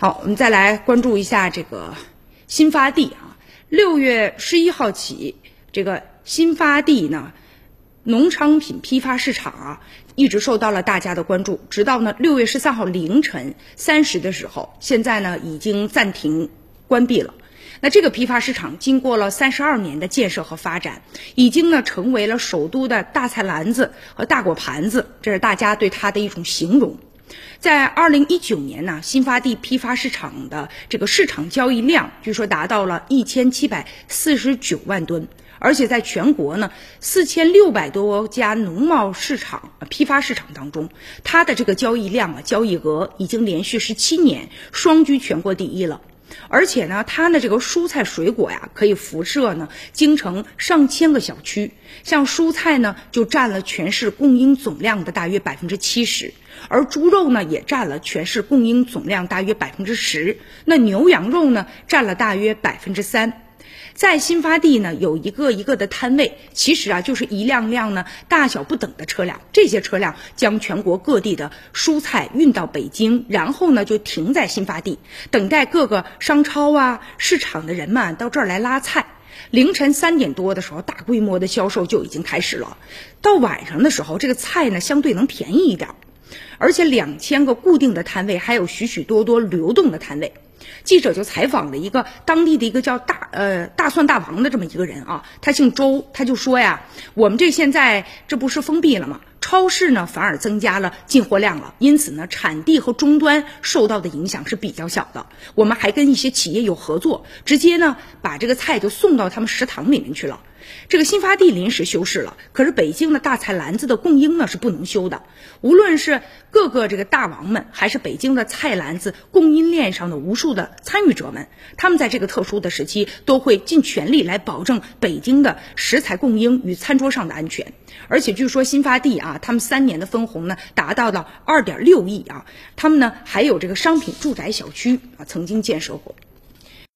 好，我们再来关注一下这个新发地啊。六月十一号起，这个新发地呢，农商品批发市场啊，一直受到了大家的关注。直到呢六月十三号凌晨三时的时候，现在呢已经暂停关闭了。那这个批发市场经过了三十二年的建设和发展，已经呢成为了首都的大菜篮子和大果盘子，这是大家对它的一种形容。在二零一九年呢，新发地批发市场的这个市场交易量，据说达到了一千七百四十九万吨，而且在全国呢四千六百多家农贸市场批发市场当中，它的这个交易量啊，交易额已经连续十七年双居全国第一了。而且呢，它的这个蔬菜水果呀，可以辐射呢京城上千个小区。像蔬菜呢，就占了全市供应总量的大约百分之七十，而猪肉呢，也占了全市供应总量大约百分之十。那牛羊肉呢，占了大约百分之三。在新发地呢，有一个一个的摊位，其实啊，就是一辆辆呢大小不等的车辆。这些车辆将全国各地的蔬菜运到北京，然后呢就停在新发地，等待各个商超啊、市场的人们到这儿来拉菜。凌晨三点多的时候，大规模的销售就已经开始了。到晚上的时候，这个菜呢相对能便宜一点，而且两千个固定的摊位，还有许许多多流动的摊位。记者就采访了一个当地的一个叫大呃大蒜大王的这么一个人啊，他姓周，他就说呀，我们这现在这不是封闭了吗？超市呢反而增加了进货量了，因此呢，产地和终端受到的影响是比较小的。我们还跟一些企业有合作，直接呢把这个菜就送到他们食堂里面去了。这个新发地临时休市了，可是北京的大菜篮子的供应呢是不能休的。无论是各个这个大王们，还是北京的菜篮子供应链上的无数的参与者们，他们在这个特殊的时期都会尽全力来保证北京的食材供应与餐桌上的安全。而且据说新发地啊，他们三年的分红呢达到了二点六亿啊，他们呢还有这个商品住宅小区啊曾经建设过。